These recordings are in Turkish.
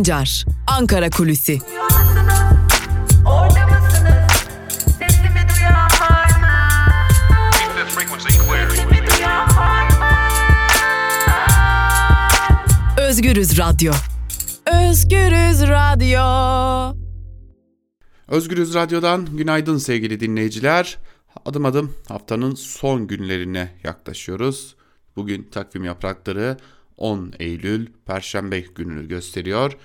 Sancar, Ankara Kulüsi. Özgürüz Radyo. Özgürüz Radyo. Özgürüz Radyo'dan günaydın sevgili dinleyiciler. Adım adım haftanın son günlerine yaklaşıyoruz. Bugün takvim yaprakları 10 Eylül Perşembe gününü gösteriyor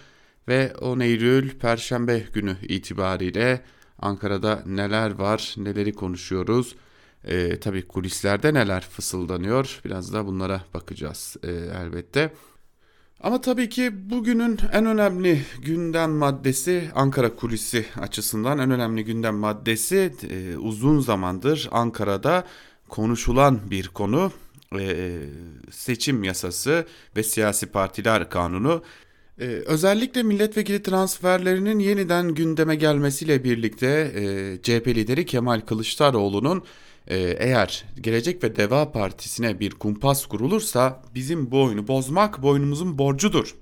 ve 10 Eylül Perşembe günü itibariyle Ankara'da neler var, neleri konuşuyoruz. Ee, tabii kulislerde neler fısıldanıyor biraz da bunlara bakacağız e, elbette. Ama tabii ki bugünün en önemli gündem maddesi Ankara kulisi açısından en önemli gündem maddesi e, uzun zamandır Ankara'da konuşulan bir konu e, seçim yasası ve siyasi partiler kanunu. Ee, özellikle milletvekili transferlerinin yeniden gündeme gelmesiyle birlikte e, CHP lideri Kemal Kılıçdaroğlu'nun e, eğer Gelecek ve Deva Partisi'ne bir kumpas kurulursa bizim bu oyunu bozmak boynumuzun borcudur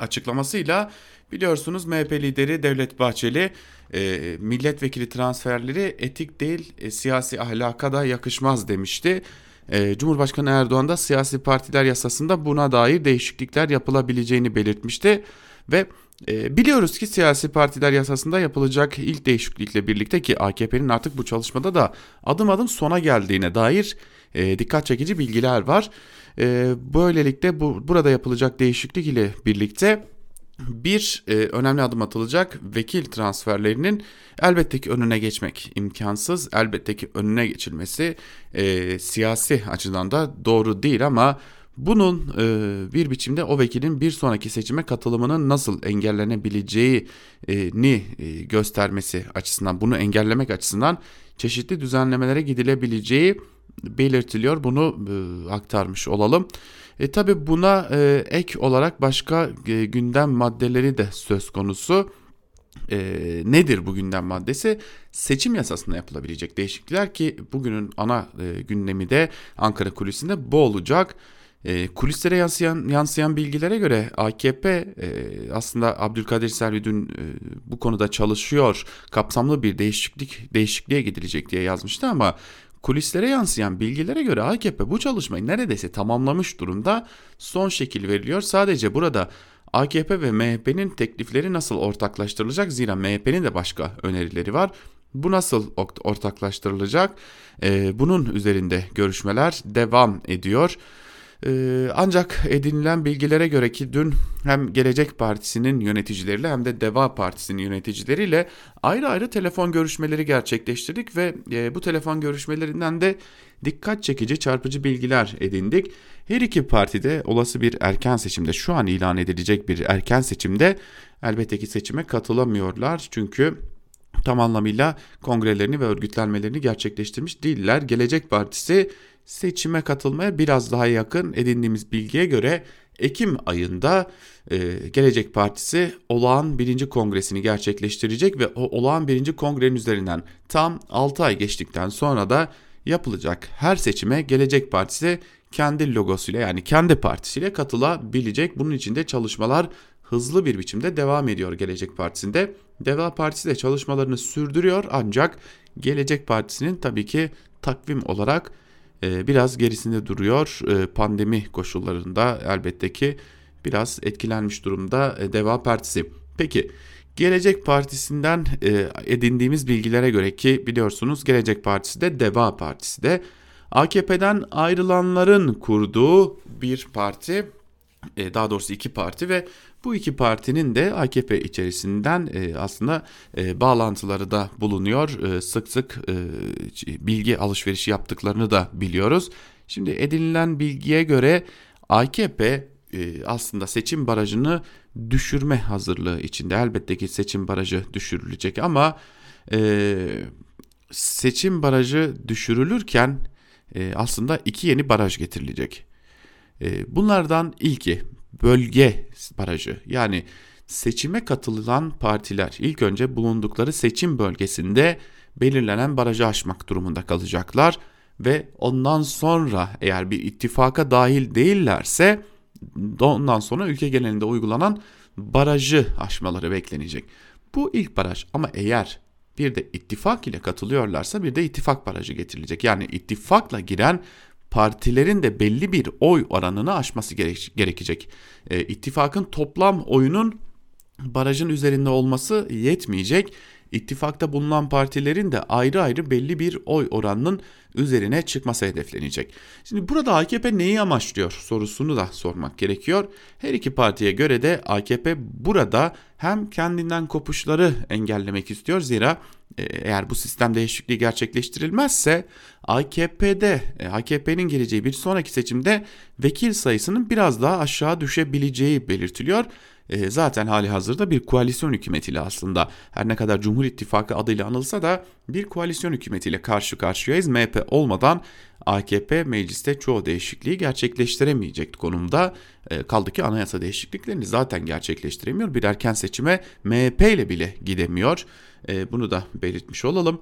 açıklamasıyla biliyorsunuz MHP lideri Devlet Bahçeli e, milletvekili transferleri etik değil e, siyasi ahlaka da yakışmaz demişti. E, Cumhurbaşkanı Erdoğan da siyasi partiler yasasında buna dair değişiklikler yapılabileceğini belirtmişti ve e, biliyoruz ki siyasi partiler yasasında yapılacak ilk değişiklikle birlikte ki AKP'nin artık bu çalışmada da adım adım sona geldiğine dair e, dikkat çekici bilgiler var. E, böylelikle bu burada yapılacak değişiklik ile birlikte bir e, önemli adım atılacak vekil transferlerinin elbette ki önüne geçmek imkansız. Elbette ki önüne geçilmesi e, siyasi açıdan da doğru değil ama bunun e, bir biçimde o vekilin bir sonraki seçime katılımının nasıl engellenebileceğini e, göstermesi açısından bunu engellemek açısından çeşitli düzenlemelere gidilebileceği belirtiliyor. Bunu e, aktarmış olalım. E tabi buna e, ek olarak başka e, gündem maddeleri de söz konusu. E, nedir bu gündem maddesi? Seçim yasasında yapılabilecek değişiklikler ki bugünün ana e, gündemi de Ankara kulisinde bu olacak. E, kulislere yansıyan, yansıyan bilgilere göre AKP e, aslında Abdülkadir Selvi dün e, bu konuda çalışıyor. Kapsamlı bir değişiklik değişikliğe gidilecek diye yazmıştı ama Kulislere yansıyan bilgilere göre AKP bu çalışmayı neredeyse tamamlamış durumda son şekil veriliyor. Sadece burada AKP ve MHP'nin teklifleri nasıl ortaklaştırılacak? Zira MHP'nin de başka önerileri var. Bu nasıl ortaklaştırılacak? Ee, bunun üzerinde görüşmeler devam ediyor. Ee, ancak edinilen bilgilere göre ki dün hem Gelecek Partisi'nin yöneticileriyle hem de Deva Partisi'nin yöneticileriyle ayrı ayrı telefon görüşmeleri gerçekleştirdik ve e, bu telefon görüşmelerinden de dikkat çekici çarpıcı bilgiler edindik. Her iki partide olası bir erken seçimde şu an ilan edilecek bir erken seçimde elbette ki seçime katılamıyorlar çünkü tam anlamıyla kongrelerini ve örgütlenmelerini gerçekleştirmiş değiller. Gelecek Partisi seçime katılmaya biraz daha yakın edindiğimiz bilgiye göre Ekim ayında e, Gelecek Partisi olağan birinci kongresini gerçekleştirecek ve o olağan birinci kongrenin üzerinden tam 6 ay geçtikten sonra da yapılacak her seçime Gelecek Partisi kendi logosuyla yani kendi partisiyle katılabilecek. Bunun için de çalışmalar hızlı bir biçimde devam ediyor Gelecek Partisi'nde. Deva Partisi de çalışmalarını sürdürüyor ancak Gelecek Partisi'nin tabii ki takvim olarak biraz gerisinde duruyor. E, pandemi koşullarında elbette ki biraz etkilenmiş durumda e, Deva Partisi. Peki Gelecek Partisi'nden edindiğimiz bilgilere göre ki biliyorsunuz Gelecek Partisi de Deva Partisi de AKP'den ayrılanların kurduğu bir parti daha doğrusu iki parti ve bu iki partinin de AKP içerisinden e, aslında e, bağlantıları da bulunuyor. E, sık sık e, bilgi alışverişi yaptıklarını da biliyoruz. Şimdi edinilen bilgiye göre AKP e, aslında seçim barajını düşürme hazırlığı içinde. Elbette ki seçim barajı düşürülecek ama e, seçim barajı düşürülürken e, aslında iki yeni baraj getirilecek. E, bunlardan ilki bölge barajı yani seçime katılan partiler ilk önce bulundukları seçim bölgesinde belirlenen barajı aşmak durumunda kalacaklar ve ondan sonra eğer bir ittifaka dahil değillerse ondan sonra ülke genelinde uygulanan barajı aşmaları beklenecek. Bu ilk baraj ama eğer bir de ittifak ile katılıyorlarsa bir de ittifak barajı getirilecek. Yani ittifakla giren partilerin de belli bir oy oranını aşması gerekecek. E, ittifakın toplam oyunun barajın üzerinde olması yetmeyecek. İttifakta bulunan partilerin de ayrı ayrı belli bir oy oranının üzerine çıkması hedeflenecek. Şimdi burada AKP neyi amaçlıyor sorusunu da sormak gerekiyor. Her iki partiye göre de AKP burada hem kendinden kopuşları engellemek istiyor zira e, eğer bu sistem değişikliği gerçekleştirilmezse AKP'de e, AKP'nin geleceği bir sonraki seçimde vekil sayısının biraz daha aşağı düşebileceği belirtiliyor e, zaten hali hazırda bir koalisyon hükümetiyle aslında her ne kadar Cumhur İttifakı adıyla anılsa da bir koalisyon hükümetiyle karşı karşıyayız. MHP olmadan AKP mecliste çoğu değişikliği gerçekleştiremeyecek konumda. E, kaldı ki anayasa değişikliklerini zaten gerçekleştiremiyor. Bir erken seçime MHP ile bile gidemiyor. E, bunu da belirtmiş olalım.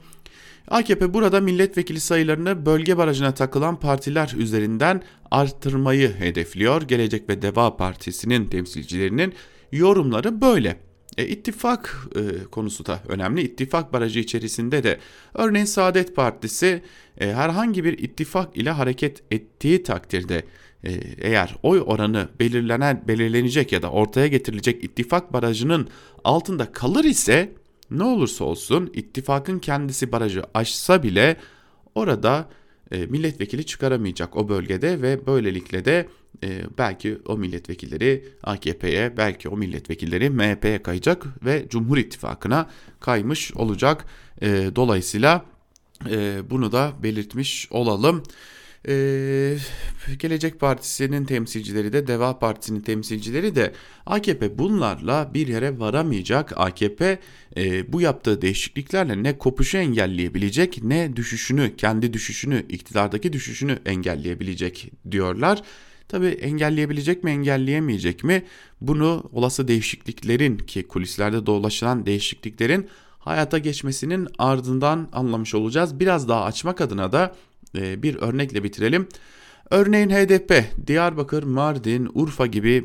AKP burada milletvekili sayılarını bölge barajına takılan partiler üzerinden arttırmayı hedefliyor. Gelecek ve Deva Partisi'nin temsilcilerinin yorumları böyle. E, ittifak e, konusu da önemli. İttifak barajı içerisinde de örneğin Saadet Partisi e, herhangi bir ittifak ile hareket ettiği takdirde e, eğer oy oranı belirlenen belirlenecek ya da ortaya getirilecek ittifak barajının altında kalır ise ne olursa olsun ittifakın kendisi barajı aşsa bile orada e, milletvekili çıkaramayacak o bölgede ve böylelikle de e, belki o milletvekilleri AKP'ye belki o milletvekilleri MHP'ye kayacak ve Cumhur İttifakı'na kaymış olacak. E, dolayısıyla e, bunu da belirtmiş olalım. Ee, Gelecek Partisi'nin temsilcileri de Deva Partisi'nin temsilcileri de AKP bunlarla bir yere varamayacak. AKP e, bu yaptığı değişikliklerle ne kopuşu engelleyebilecek ne düşüşünü kendi düşüşünü iktidardaki düşüşünü engelleyebilecek diyorlar. Tabi engelleyebilecek mi engelleyemeyecek mi bunu olası değişikliklerin ki kulislerde dolaşılan değişikliklerin hayata geçmesinin ardından anlamış olacağız. Biraz daha açmak adına da bir örnekle bitirelim. Örneğin HDP Diyarbakır, Mardin, Urfa gibi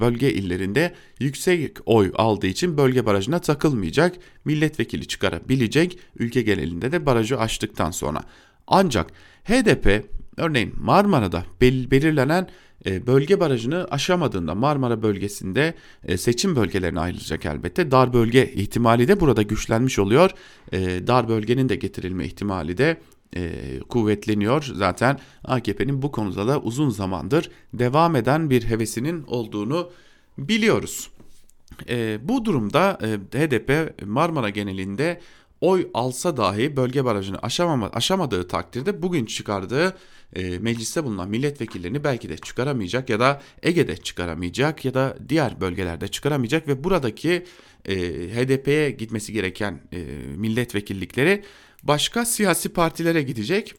bölge illerinde yüksek oy aldığı için bölge barajına takılmayacak, milletvekili çıkarabilecek ülke genelinde de barajı aştıktan sonra. Ancak HDP örneğin Marmara'da belirlenen e, bölge barajını aşamadığında Marmara bölgesinde e, seçim bölgelerine ayrılacak elbette. Dar bölge ihtimali de burada güçlenmiş oluyor. Dar bölgenin de getirilme ihtimali de e, kuvvetleniyor. Zaten AKP'nin bu konuda da uzun zamandır devam eden bir hevesinin olduğunu biliyoruz. E, bu durumda e, HDP Marmara genelinde oy alsa dahi bölge barajını aşamama, aşamadığı takdirde bugün çıkardığı e, mecliste bulunan milletvekillerini belki de çıkaramayacak ya da Ege'de çıkaramayacak ya da diğer bölgelerde çıkaramayacak ve buradaki e, HDP'ye gitmesi gereken e, milletvekillikleri başka siyasi partilere gidecek.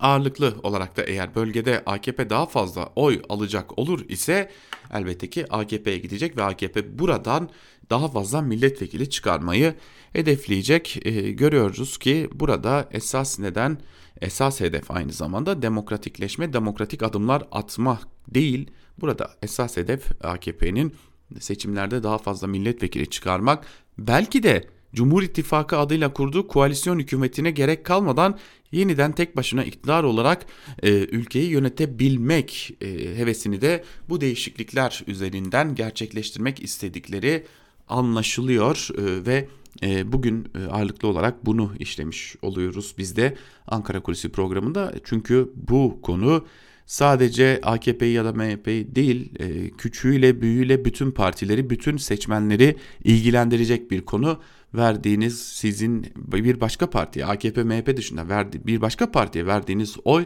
Ağırlıklı olarak da eğer bölgede AKP daha fazla oy alacak olur ise elbette ki AKP'ye gidecek ve AKP buradan daha fazla milletvekili çıkarmayı hedefleyecek. E, görüyoruz ki burada esas neden esas hedef aynı zamanda demokratikleşme, demokratik adımlar atma değil. Burada esas hedef AKP'nin seçimlerde daha fazla milletvekili çıkarmak. Belki de Cumhur İttifakı adıyla kurduğu koalisyon hükümetine gerek kalmadan yeniden tek başına iktidar olarak e, ülkeyi yönetebilmek e, hevesini de bu değişiklikler üzerinden gerçekleştirmek istedikleri anlaşılıyor e, ve e, bugün e, ağırlıklı olarak bunu işlemiş oluyoruz biz de Ankara Kulisi programında. Çünkü bu konu sadece AKP'yi ya da MHP'yi değil e, küçüğüyle büyüğüyle bütün partileri bütün seçmenleri ilgilendirecek bir konu verdiğiniz sizin bir başka partiye AKP MHP dışında verdi, bir başka partiye verdiğiniz oy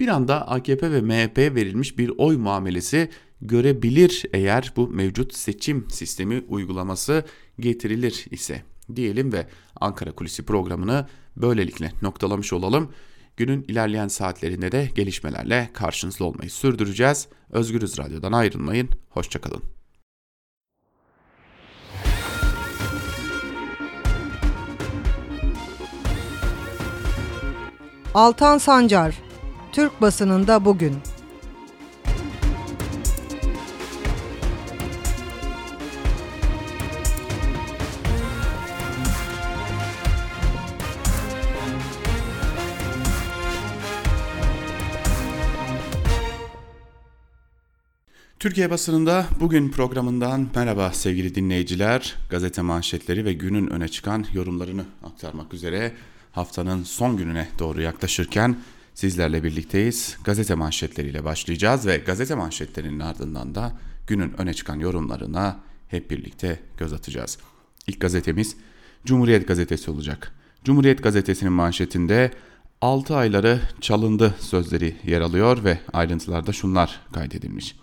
bir anda AKP ve MHP verilmiş bir oy muamelesi görebilir eğer bu mevcut seçim sistemi uygulaması getirilir ise diyelim ve Ankara Kulisi programını böylelikle noktalamış olalım. Günün ilerleyen saatlerinde de gelişmelerle karşınızda olmayı sürdüreceğiz. Özgürüz Radyo'dan ayrılmayın. Hoşçakalın. Altan Sancar Türk basınında bugün Türkiye basınında bugün programından merhaba sevgili dinleyiciler. Gazete manşetleri ve günün öne çıkan yorumlarını aktarmak üzere haftanın son gününe doğru yaklaşırken sizlerle birlikteyiz. Gazete manşetleriyle başlayacağız ve gazete manşetlerinin ardından da günün öne çıkan yorumlarına hep birlikte göz atacağız. İlk gazetemiz Cumhuriyet Gazetesi olacak. Cumhuriyet Gazetesi'nin manşetinde 6 ayları çalındı sözleri yer alıyor ve ayrıntılarda şunlar kaydedilmiş.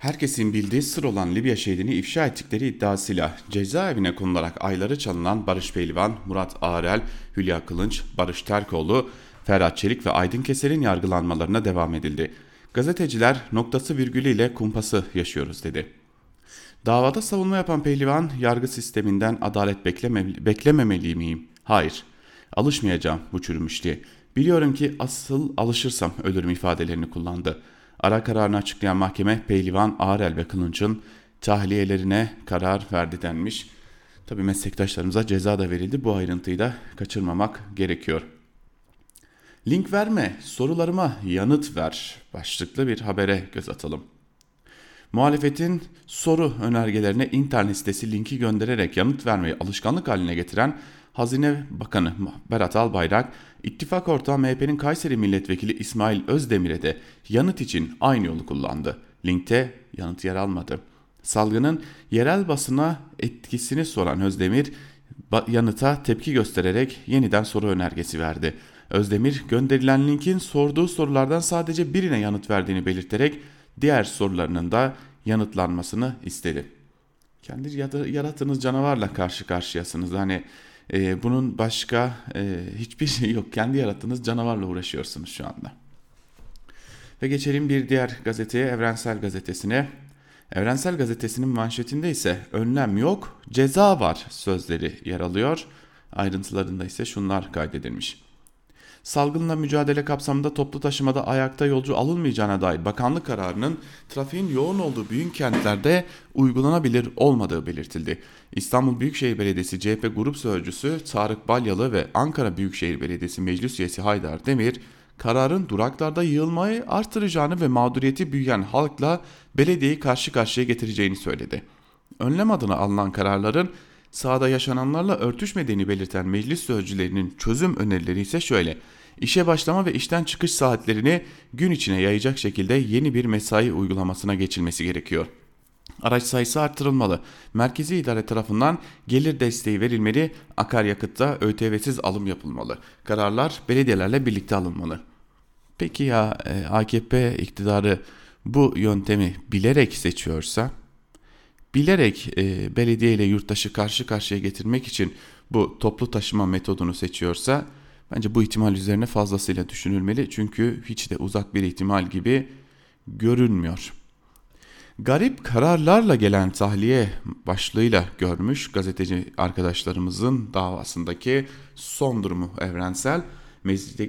Herkesin bildiği sır olan Libya şehidini ifşa ettikleri iddiasıyla cezaevine konularak ayları çalınan Barış Pehlivan, Murat Ağrel, Hülya Kılınç, Barış Terkoğlu, Ferhat Çelik ve Aydın Keser'in yargılanmalarına devam edildi. Gazeteciler noktası virgülüyle kumpası yaşıyoruz dedi. Davada savunma yapan pehlivan yargı sisteminden adalet bekleme, beklememeli miyim? Hayır. Alışmayacağım bu çürümüşlüğe. Biliyorum ki asıl alışırsam ölürüm ifadelerini kullandı. Ara kararını açıklayan mahkeme Pehlivan, Ağrel ve Kılınç'ın tahliyelerine karar verdi denmiş. Tabi meslektaşlarımıza ceza da verildi. Bu ayrıntıyı da kaçırmamak gerekiyor. Link verme, sorularıma yanıt ver başlıklı bir habere göz atalım. Muhalefetin soru önergelerine internet sitesi linki göndererek yanıt vermeyi alışkanlık haline getiren Hazine Bakanı Berat Albayrak, ittifak ortağı MHP'nin Kayseri Milletvekili İsmail Özdemir'e de yanıt için aynı yolu kullandı. Linkte yanıt yer almadı. Salgının yerel basına etkisini soran Özdemir, yanıta tepki göstererek yeniden soru önergesi verdi. Özdemir gönderilen linkin sorduğu sorulardan sadece birine yanıt verdiğini belirterek diğer sorularının da yanıtlanmasını istedi. Kendi yarattığınız canavarla karşı karşıyasınız. Hani e, bunun başka e, hiçbir şey yok. Kendi yarattığınız canavarla uğraşıyorsunuz şu anda. Ve geçelim bir diğer gazeteye Evrensel Gazetesi'ne. Evrensel Gazetesi'nin manşetinde ise önlem yok, ceza var sözleri yer alıyor. Ayrıntılarında ise şunlar kaydedilmiş. Salgınla mücadele kapsamında toplu taşımada ayakta yolcu alınmayacağına dair bakanlık kararının trafiğin yoğun olduğu büyük kentlerde uygulanabilir olmadığı belirtildi. İstanbul Büyükşehir Belediyesi CHP Grup Sözcüsü Tarık Balyalı ve Ankara Büyükşehir Belediyesi Meclis Üyesi Haydar Demir, kararın duraklarda yığılmayı artıracağını ve mağduriyeti büyüyen halkla belediyeyi karşı karşıya getireceğini söyledi. Önlem adına alınan kararların sahada yaşananlarla örtüşmediğini belirten meclis sözcülerinin çözüm önerileri ise şöyle. İşe başlama ve işten çıkış saatlerini gün içine yayacak şekilde yeni bir mesai uygulamasına geçilmesi gerekiyor. Araç sayısı artırılmalı. Merkezi idare tarafından gelir desteği verilmeli, akaryakıtta ÖTV'siz alım yapılmalı. Kararlar belediyelerle birlikte alınmalı. Peki ya e, AKP iktidarı bu yöntemi bilerek seçiyorsa bilerek e, belediye ile yurttaşı karşı karşıya getirmek için bu toplu taşıma metodunu seçiyorsa bence bu ihtimal üzerine fazlasıyla düşünülmeli. Çünkü hiç de uzak bir ihtimal gibi görünmüyor. Garip kararlarla gelen tahliye başlığıyla görmüş gazeteci arkadaşlarımızın davasındaki son durumu evrensel.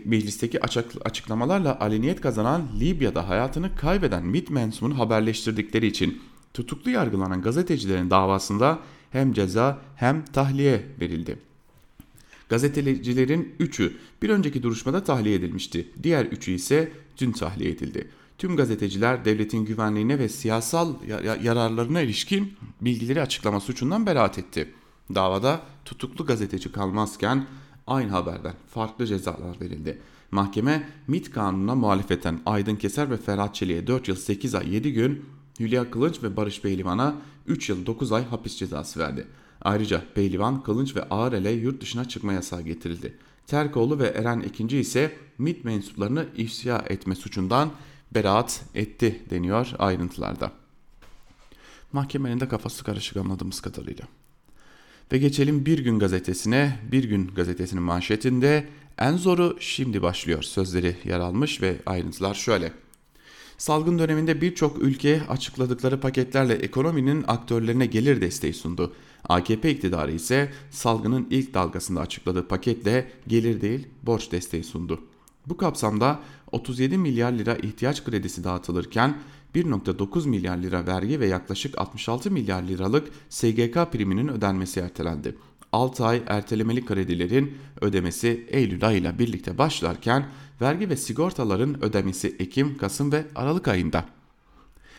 Meclisteki açıklamalarla aleniyet kazanan Libya'da hayatını kaybeden MİT mensubunu haberleştirdikleri için tutuklu yargılanan gazetecilerin davasında hem ceza hem tahliye verildi. Gazetecilerin 3'ü bir önceki duruşmada tahliye edilmişti. Diğer 3'ü ise dün tahliye edildi. Tüm gazeteciler devletin güvenliğine ve siyasal yararlarına ilişkin bilgileri açıklama suçundan beraat etti. Davada tutuklu gazeteci kalmazken aynı haberden farklı cezalar verildi. Mahkeme MIT kanununa muhalefeten Aydın Keser ve Ferhat Çelik'e 4 yıl 8 ay 7 gün Hülya Kılınç ve Barış Pehlivan'a 3 yıl 9 ay hapis cezası verdi. Ayrıca Pehlivan, Kılınç ve Ağrel'e yurt dışına çıkma yasağı getirildi. Terkoğlu ve Eren II ise MİT mensuplarını ifşa etme suçundan beraat etti deniyor ayrıntılarda. Mahkemenin de kafası karışık anladığımız kadarıyla. Ve geçelim Bir Gün gazetesine. Bir Gün gazetesinin manşetinde en zoru şimdi başlıyor sözleri yer almış ve ayrıntılar şöyle. Salgın döneminde birçok ülke açıkladıkları paketlerle ekonominin aktörlerine gelir desteği sundu. AKP iktidarı ise salgının ilk dalgasında açıkladığı paketle gelir değil borç desteği sundu. Bu kapsamda 37 milyar lira ihtiyaç kredisi dağıtılırken 1.9 milyar lira vergi ve yaklaşık 66 milyar liralık SGK priminin ödenmesi ertelendi. 6 ay ertelemeli kredilerin ödemesi Eylül ayıyla birlikte başlarken vergi ve sigortaların ödemesi Ekim, Kasım ve Aralık ayında.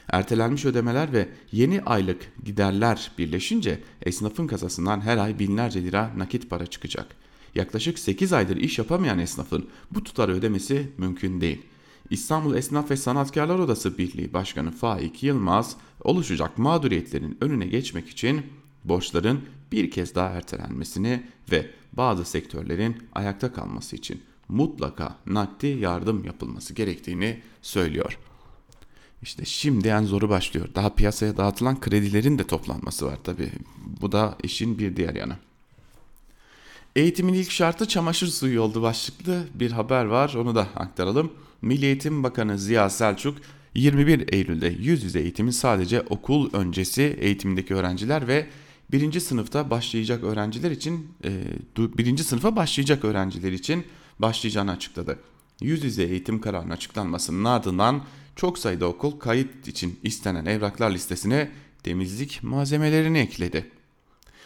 Ertelenmiş ödemeler ve yeni aylık giderler birleşince esnafın kasasından her ay binlerce lira nakit para çıkacak. Yaklaşık 8 aydır iş yapamayan esnafın bu tutarı ödemesi mümkün değil. İstanbul Esnaf ve Sanatkarlar Odası Birliği Başkanı Faik Yılmaz oluşacak mağduriyetlerin önüne geçmek için borçların bir kez daha ertelenmesini ve bazı sektörlerin ayakta kalması için mutlaka nakdi yardım yapılması gerektiğini söylüyor. İşte şimdi en zoru başlıyor. Daha piyasaya dağıtılan kredilerin de toplanması var tabi. Bu da işin bir diğer yanı. Eğitimin ilk şartı çamaşır suyu oldu başlıklı bir haber var onu da aktaralım. Milli Eğitim Bakanı Ziya Selçuk 21 Eylül'de yüz yüze eğitimin sadece okul öncesi eğitimindeki öğrenciler ve birinci sınıfta başlayacak öğrenciler için e, birinci sınıfa başlayacak öğrenciler için başlayacağını açıkladı. Yüz yüze eğitim kararının açıklanmasının ardından çok sayıda okul kayıt için istenen evraklar listesine temizlik malzemelerini ekledi.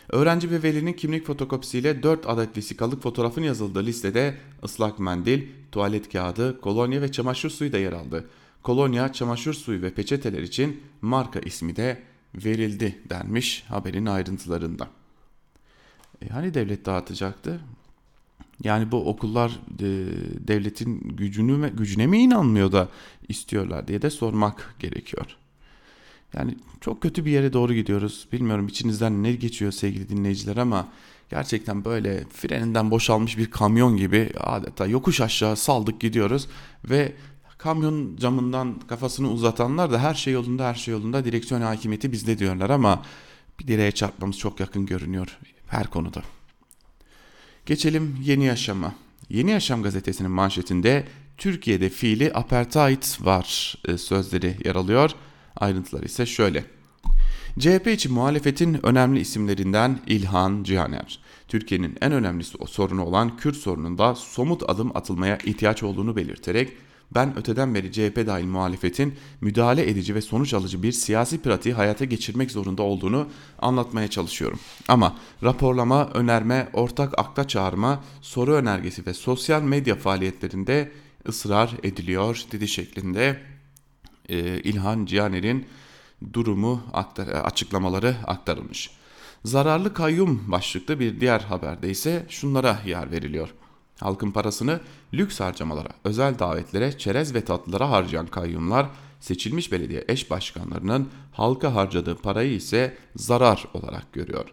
Öğrenci ve velinin kimlik fotokopisiyle 4 adet vesikalık fotoğrafın yazıldığı listede ıslak mendil, tuvalet kağıdı, kolonya ve çamaşır suyu da yer aldı. Kolonya, çamaşır suyu ve peçeteler için marka ismi de verildi denmiş haberin ayrıntılarında. E hani devlet dağıtacaktı? Yani bu okullar e, devletin gücünü gücüne mi inanmıyor da istiyorlar diye de sormak gerekiyor. Yani çok kötü bir yere doğru gidiyoruz. Bilmiyorum içinizden ne geçiyor sevgili dinleyiciler ama gerçekten böyle freninden boşalmış bir kamyon gibi adeta yokuş aşağı saldık gidiyoruz ve kamyon camından kafasını uzatanlar da her şey yolunda her şey yolunda direksiyon hakimiyeti bizde diyorlar ama bir direğe çarpmamız çok yakın görünüyor her konuda. Geçelim Yeni Yaşam'a. Yeni Yaşam gazetesinin manşetinde Türkiye'de fiili apartheid var e, sözleri yer alıyor. Ayrıntılar ise şöyle. CHP için muhalefetin önemli isimlerinden İlhan Cihaner. Türkiye'nin en önemli sorunu olan Kürt sorununda somut adım atılmaya ihtiyaç olduğunu belirterek ben öteden beri CHP dahil muhalefetin müdahale edici ve sonuç alıcı bir siyasi pratiği hayata geçirmek zorunda olduğunu anlatmaya çalışıyorum. Ama raporlama, önerme, ortak akta çağırma, soru önergesi ve sosyal medya faaliyetlerinde ısrar ediliyor dedi şeklinde e, İlhan Cihaner'in durumu aktar, açıklamaları aktarılmış. Zararlı kayyum başlıklı bir diğer haberde ise şunlara yer veriliyor. Halkın parasını lüks harcamalara, özel davetlere, çerez ve tatlılara harcayan kayyumlar seçilmiş belediye eş başkanlarının halka harcadığı parayı ise zarar olarak görüyor.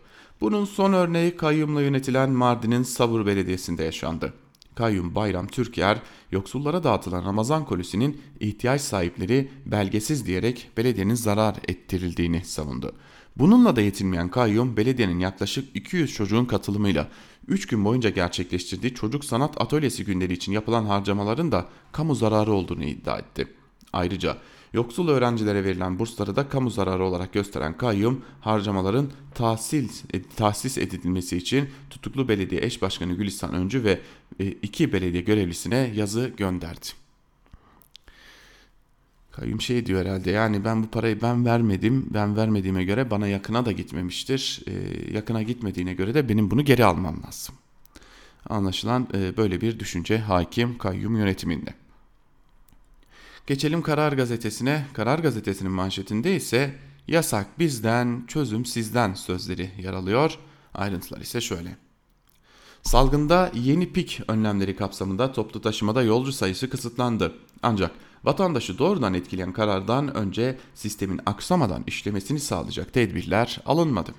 Bunun son örneği kayyumla yönetilen Mardin'in Sabur Belediyesi'nde yaşandı. Kayyum Bayram Türker, yoksullara dağıtılan Ramazan kolisinin ihtiyaç sahipleri belgesiz diyerek belediyenin zarar ettirildiğini savundu. Bununla da yetinmeyen kayyum belediyenin yaklaşık 200 çocuğun katılımıyla 3 gün boyunca gerçekleştirdiği çocuk sanat atölyesi günleri için yapılan harcamaların da kamu zararı olduğunu iddia etti. Ayrıca yoksul öğrencilere verilen bursları da kamu zararı olarak gösteren kayyum harcamaların tahsis, tahsis edilmesi için tutuklu belediye eş başkanı Gülistan Öncü ve e, iki belediye görevlisine yazı gönderdi. Kayyum şey diyor herhalde yani ben bu parayı ben vermedim. Ben vermediğime göre bana yakına da gitmemiştir. Ee, yakına gitmediğine göre de benim bunu geri almam lazım. Anlaşılan e, böyle bir düşünce hakim kayyum yönetiminde. Geçelim Karar Gazetesi'ne. Karar Gazetesi'nin manşetinde ise yasak bizden, çözüm sizden sözleri yer alıyor. Ayrıntılar ise şöyle. Salgında yeni pik önlemleri kapsamında toplu taşımada yolcu sayısı kısıtlandı. Ancak vatandaşı doğrudan etkileyen karardan önce sistemin aksamadan işlemesini sağlayacak tedbirler alınmadı.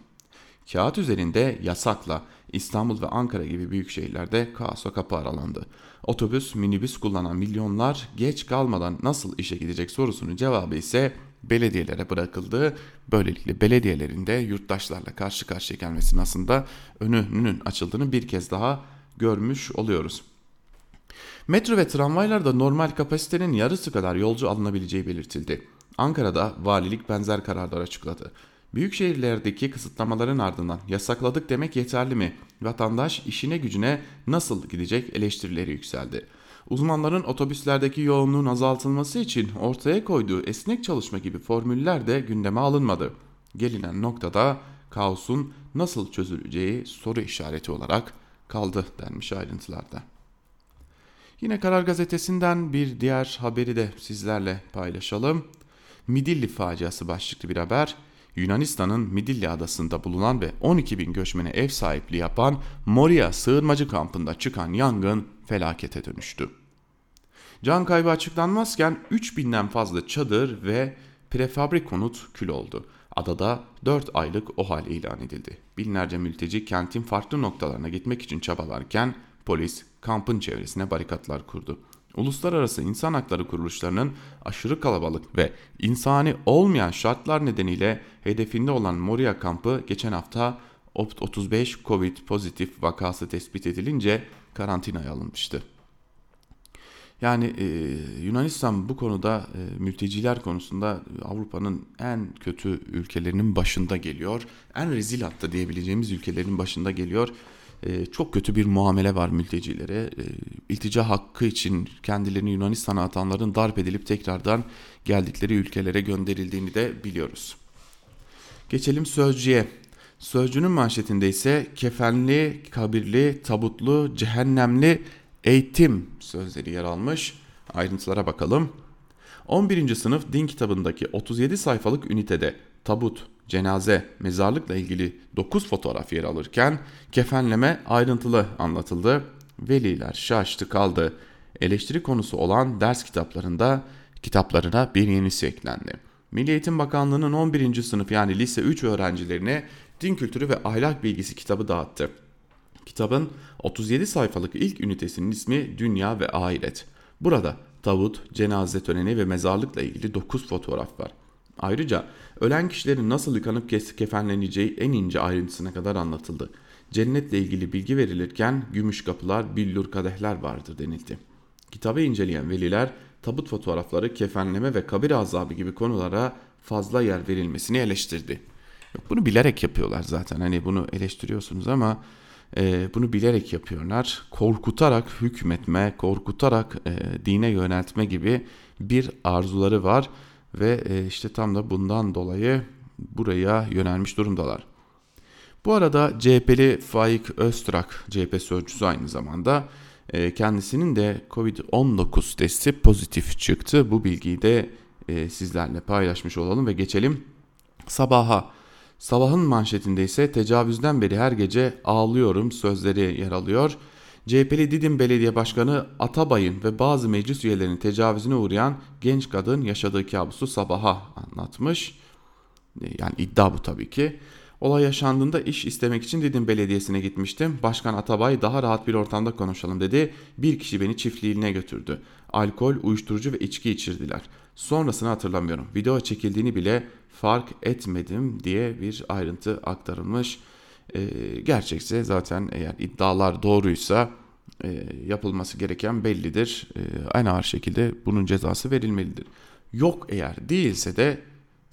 Kağıt üzerinde yasakla İstanbul ve Ankara gibi büyük şehirlerde kaosa kapı aralandı. Otobüs, minibüs kullanan milyonlar geç kalmadan nasıl işe gidecek sorusunun cevabı ise belediyelere bırakıldı. Böylelikle belediyelerin de yurttaşlarla karşı karşıya gelmesinin aslında önünün açıldığını bir kez daha görmüş oluyoruz. Metro ve tramvaylarda normal kapasitenin yarısı kadar yolcu alınabileceği belirtildi. Ankara'da valilik benzer kararlar açıkladı. Büyük şehirlerdeki kısıtlamaların ardından yasakladık demek yeterli mi? Vatandaş işine gücüne nasıl gidecek eleştirileri yükseldi. Uzmanların otobüslerdeki yoğunluğun azaltılması için ortaya koyduğu esnek çalışma gibi formüller de gündeme alınmadı. Gelinen noktada kaosun nasıl çözüleceği soru işareti olarak kaldı denmiş ayrıntılarda. Yine Karar Gazetesi'nden bir diğer haberi de sizlerle paylaşalım. Midilli faciası başlıklı bir haber. Yunanistan'ın Midilli adasında bulunan ve 12 bin göçmene ev sahipliği yapan Moria sığınmacı kampında çıkan yangın felakete dönüştü. Can kaybı açıklanmazken 3000'den fazla çadır ve prefabrik konut kül oldu. Adada 4 aylık OHAL ilan edildi. Binlerce mülteci kentin farklı noktalarına gitmek için çabalarken polis kampın çevresine barikatlar kurdu. Uluslararası insan hakları kuruluşlarının aşırı kalabalık ve insani olmayan şartlar nedeniyle hedefinde olan Moria kampı geçen hafta 35 Covid pozitif vakası tespit edilince karantinaya alınmıştı. Yani e, Yunanistan bu konuda e, mülteciler konusunda Avrupa'nın en kötü ülkelerinin başında geliyor. En rezil hatta diyebileceğimiz ülkelerin başında geliyor. E, çok kötü bir muamele var mültecilere. E, iltica hakkı için kendilerini Yunanistan'a atanların darp edilip tekrardan geldikleri ülkelere gönderildiğini de biliyoruz. Geçelim sözcüye. Sözcünün manşetinde ise kefenli, kabirli, tabutlu, cehennemli eğitim sözleri yer almış. Ayrıntılara bakalım. 11. sınıf din kitabındaki 37 sayfalık ünitede tabut, cenaze, mezarlıkla ilgili 9 fotoğraf yer alırken kefenleme ayrıntılı anlatıldı. Veliler şaştı kaldı. Eleştiri konusu olan ders kitaplarında kitaplarına bir yenisi eklendi. Milli Eğitim Bakanlığı'nın 11. sınıf yani lise 3 öğrencilerine din kültürü ve ahlak bilgisi kitabı dağıttı. Kitabın 37 sayfalık ilk ünitesinin ismi Dünya ve Ahiret. Burada tavut, cenaze töreni ve mezarlıkla ilgili 9 fotoğraf var. Ayrıca ölen kişilerin nasıl yıkanıp kefenleneceği en ince ayrıntısına kadar anlatıldı. Cennetle ilgili bilgi verilirken gümüş kapılar, billur kadehler vardır denildi. Kitabı inceleyen veliler tabut fotoğrafları, kefenleme ve kabir azabı gibi konulara fazla yer verilmesini eleştirdi. Yok, bunu bilerek yapıyorlar zaten. Hani bunu eleştiriyorsunuz ama e, bunu bilerek yapıyorlar. Korkutarak hükmetme, korkutarak e, dine yöneltme gibi bir arzuları var ve e, işte tam da bundan dolayı buraya yönelmiş durumdalar. Bu arada CHP'li Faik Öztrak, CHP sözcüsü aynı zamanda e, kendisinin de Covid-19 testi pozitif çıktı. Bu bilgiyi de e, sizlerle paylaşmış olalım ve geçelim sabaha. Sabahın manşetinde ise tecavüzden beri her gece ağlıyorum sözleri yer alıyor. CHP'li Didim Belediye Başkanı Atabay'ın ve bazı meclis üyelerinin tecavüzüne uğrayan genç kadın yaşadığı kabusu sabaha anlatmış. Yani iddia bu tabii ki. Olay yaşandığında iş istemek için Didim Belediyesi'ne gitmiştim. Başkan Atabay daha rahat bir ortamda konuşalım dedi. Bir kişi beni çiftliğine götürdü. Alkol, uyuşturucu ve içki içirdiler. Sonrasını hatırlamıyorum. Video çekildiğini bile fark etmedim diye bir ayrıntı aktarılmış. E, gerçekse zaten eğer iddialar doğruysa e, yapılması gereken bellidir. E, aynı ağır şekilde bunun cezası verilmelidir. Yok eğer değilse de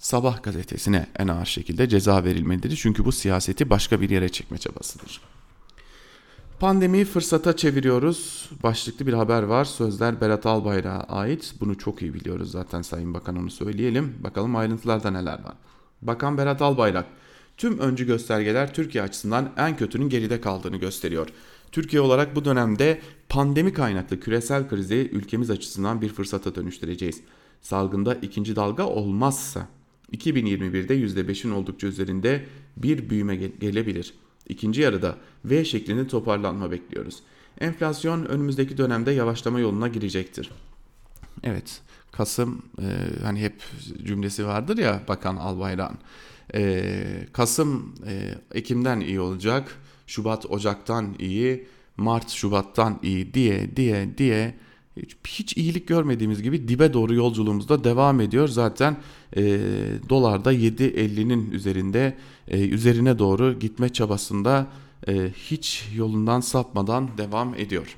Sabah gazetesine en ağır şekilde ceza verilmelidir. Çünkü bu siyaseti başka bir yere çekme çabasıdır. Pandemiyi fırsata çeviriyoruz. Başlıklı bir haber var. Sözler Berat Albayrak'a ait. Bunu çok iyi biliyoruz zaten Sayın Bakan onu söyleyelim. Bakalım ayrıntılarda neler var. Bakan Berat Albayrak, tüm öncü göstergeler Türkiye açısından en kötünün geride kaldığını gösteriyor. Türkiye olarak bu dönemde pandemi kaynaklı küresel krizi ülkemiz açısından bir fırsata dönüştüreceğiz. Salgında ikinci dalga olmazsa 2021'de %5'in oldukça üzerinde bir büyüme gelebilir. İkinci yarıda V şeklinde toparlanma bekliyoruz. Enflasyon önümüzdeki dönemde yavaşlama yoluna girecektir. Evet, Kasım e, hani hep cümlesi vardır ya Bakan Albayrak'ın. E, Kasım e, Ekim'den iyi olacak, Şubat Ocak'tan iyi, Mart Şubat'tan iyi diye diye diye hiç, hiç iyilik görmediğimiz gibi dibe doğru yolculuğumuzda devam ediyor. Zaten e, dolarda 7.50'nin üzerinde e, üzerine doğru gitme çabasında e, hiç yolundan sapmadan devam ediyor.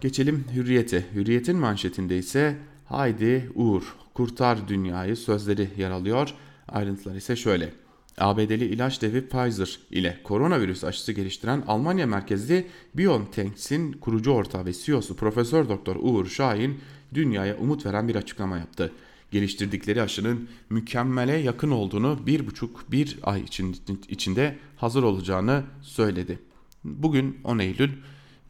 Geçelim Hürriyet'e. Hürriyet'in manşetinde ise haydi Uğur kurtar dünyayı sözleri yer alıyor. Ayrıntılar ise şöyle. ABD'li ilaç devi Pfizer ile koronavirüs aşısı geliştiren Almanya merkezli BioNTech'in kurucu ortağı ve CEO'su Profesör Doktor Uğur Şahin dünyaya umut veren bir açıklama yaptı. Geliştirdikleri aşının mükemmele yakın olduğunu bir buçuk bir ay içinde hazır olacağını söyledi. Bugün 10 Eylül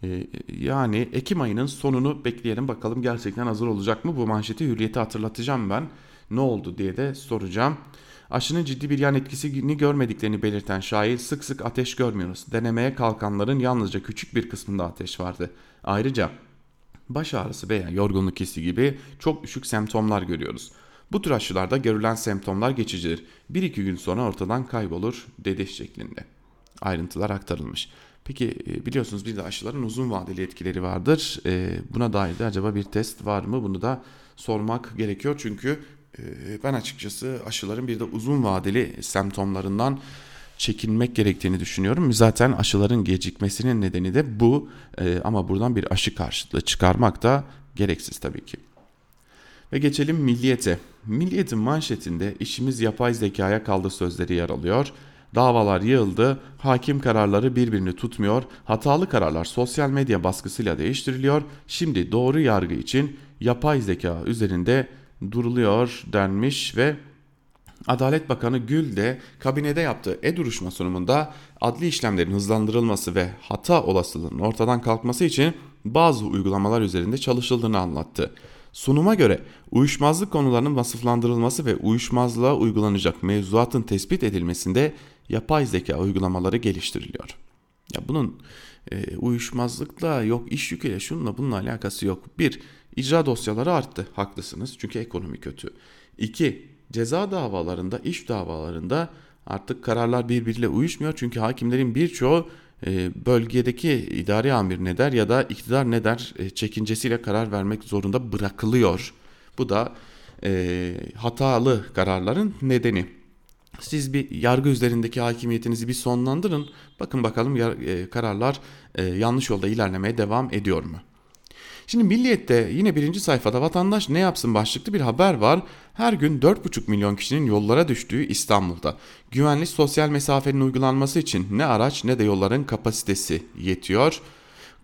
e, yani Ekim ayının sonunu bekleyelim bakalım gerçekten hazır olacak mı? Bu manşeti hürriyete hatırlatacağım ben. Ne oldu diye de soracağım. Aşının ciddi bir yan etkisini görmediklerini belirten şair sık sık ateş görmüyoruz. Denemeye kalkanların yalnızca küçük bir kısmında ateş vardı. Ayrıca baş ağrısı veya yorgunluk hissi gibi çok düşük semptomlar görüyoruz. Bu tür aşılarda görülen semptomlar geçicidir. 1-2 gün sonra ortadan kaybolur dedi şeklinde. Ayrıntılar aktarılmış. Peki e, biliyorsunuz bir de aşıların uzun vadeli etkileri vardır. E, buna dair de acaba bir test var mı? Bunu da sormak gerekiyor. Çünkü ben açıkçası aşıların bir de uzun vadeli semptomlarından çekinmek gerektiğini düşünüyorum. Zaten aşıların gecikmesinin nedeni de bu. Ama buradan bir aşı karşılığı çıkarmak da gereksiz tabii ki. Ve geçelim milliyete. Milliyetin manşetinde işimiz yapay zekaya kaldı sözleri yer alıyor. Davalar yığıldı, hakim kararları birbirini tutmuyor, hatalı kararlar sosyal medya baskısıyla değiştiriliyor. Şimdi doğru yargı için yapay zeka üzerinde duruluyor denmiş ve Adalet Bakanı Gül de kabinede yaptığı e-duruşma sunumunda adli işlemlerin hızlandırılması ve hata olasılığının ortadan kalkması için bazı uygulamalar üzerinde çalışıldığını anlattı. Sunuma göre uyuşmazlık konularının vasıflandırılması ve uyuşmazlığa uygulanacak mevzuatın tespit edilmesinde yapay zeka uygulamaları geliştiriliyor. Ya bunun e, uyuşmazlıkla yok iş yüküyle şununla bununla alakası yok. Bir, icra dosyaları arttı haklısınız çünkü ekonomi kötü. İki, ceza davalarında iş davalarında artık kararlar birbiriyle uyuşmuyor. Çünkü hakimlerin birçoğu e, bölgedeki idari amir ne der ya da iktidar ne der e, çekincesiyle karar vermek zorunda bırakılıyor. Bu da e, hatalı kararların nedeni. Siz bir yargı üzerindeki hakimiyetinizi bir sonlandırın. Bakın bakalım e, kararlar e, yanlış yolda ilerlemeye devam ediyor mu? Şimdi Milliyet'te yine birinci sayfada vatandaş ne yapsın başlıklı bir haber var. Her gün 4,5 milyon kişinin yollara düştüğü İstanbul'da. Güvenli sosyal mesafenin uygulanması için ne araç ne de yolların kapasitesi yetiyor.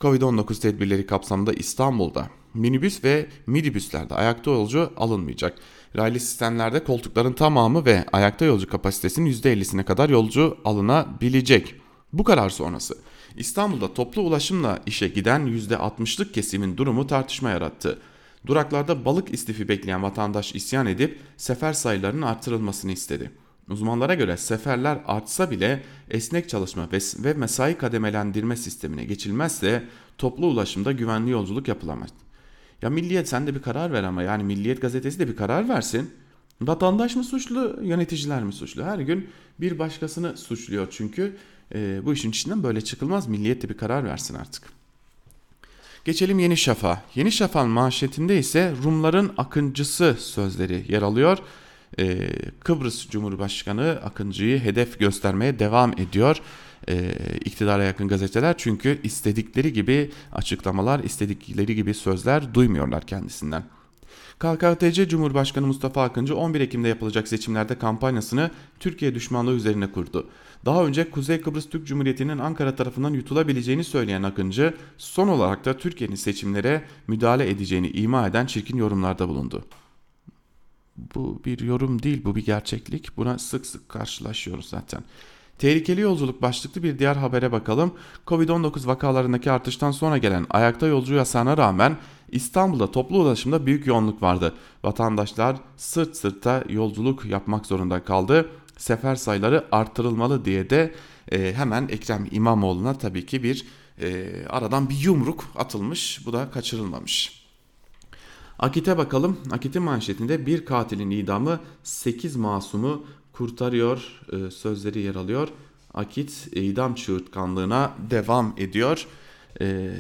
Covid-19 tedbirleri kapsamında İstanbul'da minibüs ve midibüslerde ayakta yolcu alınmayacak. Raylı sistemlerde koltukların tamamı ve ayakta yolcu kapasitesinin %50'sine kadar yolcu alınabilecek. Bu karar sonrası İstanbul'da toplu ulaşımla işe giden %60'lık kesimin durumu tartışma yarattı. Duraklarda balık istifi bekleyen vatandaş isyan edip sefer sayılarının artırılmasını istedi. Uzmanlara göre seferler artsa bile esnek çalışma ve mesai kademelendirme sistemine geçilmezse toplu ulaşımda güvenli yolculuk yapılamaz. Ya Milliyet sen de bir karar ver ama yani Milliyet gazetesi de bir karar versin. Vatandaş mı suçlu, yöneticiler mi suçlu? Her gün bir başkasını suçluyor çünkü e, bu işin içinden böyle çıkılmaz. Milliyet de bir karar versin artık. Geçelim Yeni Şafak'a. Yeni Şafak'ın manşetinde ise Rumların akıncısı sözleri yer alıyor. Ee, Kıbrıs Cumhurbaşkanı Akıncı'yı hedef göstermeye devam ediyor. Ee, iktidara yakın gazeteler çünkü istedikleri gibi açıklamalar, istedikleri gibi sözler duymuyorlar kendisinden. KKTC Cumhurbaşkanı Mustafa Akıncı 11 Ekim'de yapılacak seçimlerde kampanyasını Türkiye düşmanlığı üzerine kurdu. Daha önce Kuzey Kıbrıs Türk Cumhuriyeti'nin Ankara tarafından yutulabileceğini söyleyen Akıncı, son olarak da Türkiye'nin seçimlere müdahale edeceğini ima eden çirkin yorumlarda bulundu. Bu bir yorum değil, bu bir gerçeklik. Buna sık sık karşılaşıyoruz zaten. Tehlikeli yolculuk başlıklı bir diğer habere bakalım. Covid-19 vakalarındaki artıştan sonra gelen ayakta yolcu yasağına rağmen İstanbul'da toplu ulaşımda büyük yoğunluk vardı. Vatandaşlar sırt sırta yolculuk yapmak zorunda kaldı. Sefer sayıları artırılmalı diye de e, hemen Ekrem İmamoğlu'na tabii ki bir e, aradan bir yumruk atılmış. Bu da kaçırılmamış. Akit'e bakalım. Akit'in manşetinde bir katilin idamı 8 masumu kurtarıyor e, sözleri yer alıyor. Akit idam çığırtkanlığına devam ediyor. E,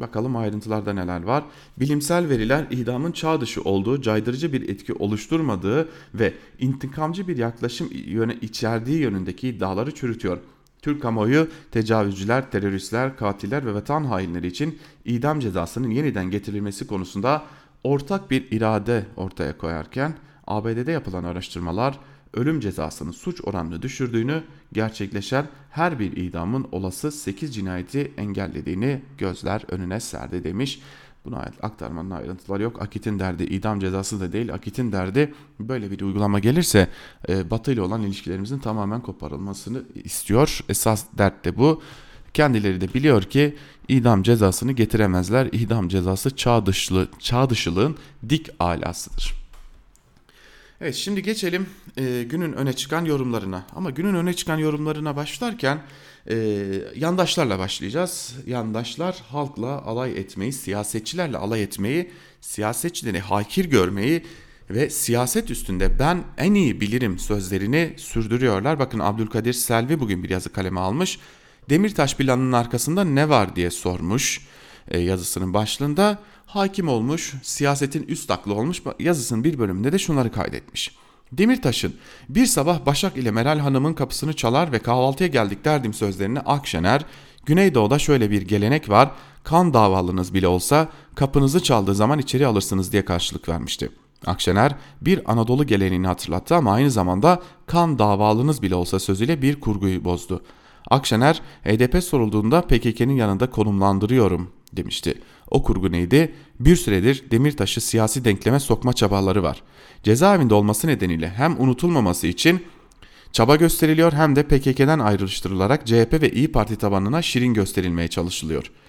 bakalım ayrıntılarda neler var. Bilimsel veriler idamın çağ dışı olduğu, caydırıcı bir etki oluşturmadığı ve intikamcı bir yaklaşım yöne içerdiği yönündeki iddiaları çürütüyor. Türk kamuoyu tecavüzcüler, teröristler, katiller ve vatan hainleri için idam cezasının yeniden getirilmesi konusunda ortak bir irade ortaya koyarken ABD'de yapılan araştırmalar ölüm cezasının suç oranını düşürdüğünü, gerçekleşen her bir idamın olası 8 cinayeti engellediğini gözler önüne serdi demiş. Buna ait aktarmanın ayrıntıları yok. Akit'in derdi idam cezası da değil. Akit'in derdi böyle bir uygulama gelirse e, Batı ile olan ilişkilerimizin tamamen koparılmasını istiyor. Esas dert de bu. Kendileri de biliyor ki idam cezasını getiremezler. İdam cezası çağ, dışlı, çağ dışılığın dik alasıdır. Evet şimdi geçelim e, günün öne çıkan yorumlarına. Ama günün öne çıkan yorumlarına başlarken e, yandaşlarla başlayacağız. Yandaşlar halkla alay etmeyi, siyasetçilerle alay etmeyi, siyasetçileri hakir görmeyi ve siyaset üstünde ben en iyi bilirim sözlerini sürdürüyorlar. Bakın Abdülkadir Selvi bugün bir yazı kaleme almış. Demirtaş planının arkasında ne var diye sormuş e, yazısının başlığında. Hakim olmuş, siyasetin üst aklı olmuş yazısının bir bölümünde de şunları kaydetmiş. Demirtaş'ın bir sabah Başak ile Meral Hanım'ın kapısını çalar ve kahvaltıya geldik derdim sözlerini Akşener, Güneydoğu'da şöyle bir gelenek var, kan davalınız bile olsa kapınızı çaldığı zaman içeri alırsınız diye karşılık vermişti. Akşener bir Anadolu geleneğini hatırlattı ama aynı zamanda kan davalınız bile olsa sözüyle bir kurguyu bozdu. Akşener HDP sorulduğunda PKK'nın yanında konumlandırıyorum demişti. O kurgu neydi? Bir süredir Demirtaş'ı siyasi denkleme sokma çabaları var. Cezaevinde olması nedeniyle hem unutulmaması için çaba gösteriliyor hem de PKK'den ayrıştırılarak CHP ve İyi Parti tabanına şirin gösterilmeye çalışılıyor.''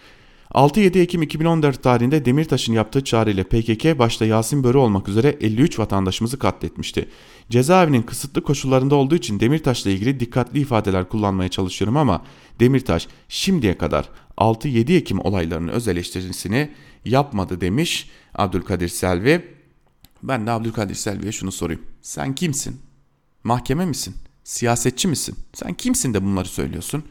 6-7 Ekim 2014 tarihinde Demirtaş'ın yaptığı çağrıyla PKK başta Yasin Börü olmak üzere 53 vatandaşımızı katletmişti. Cezaevinin kısıtlı koşullarında olduğu için Demirtaş'la ilgili dikkatli ifadeler kullanmaya çalışıyorum ama Demirtaş şimdiye kadar 6-7 Ekim olaylarının öz eleştirisini yapmadı demiş Abdülkadir Selvi. Ben de Abdülkadir Selvi'ye şunu sorayım. Sen kimsin? Mahkeme misin? Siyasetçi misin? Sen kimsin de bunları söylüyorsun?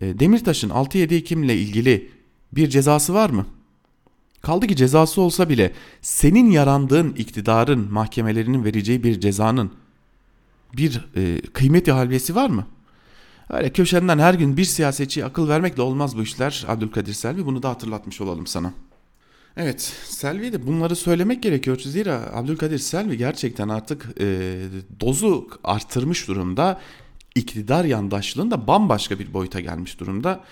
E, Demirtaş'ın 6-7 Ekim'le ilgili bir cezası var mı? Kaldı ki cezası olsa bile senin yarandığın iktidarın mahkemelerinin vereceği bir cezanın bir e, kıymeti halviyesi var mı? Öyle köşenden her gün bir siyasetçiye akıl vermekle olmaz bu işler Abdülkadir Selvi bunu da hatırlatmış olalım sana. Evet Selvi'ye de bunları söylemek gerekiyor. Zira Abdülkadir Selvi gerçekten artık e, dozu arttırmış durumda. İktidar yandaşlığında bambaşka bir boyuta gelmiş durumda.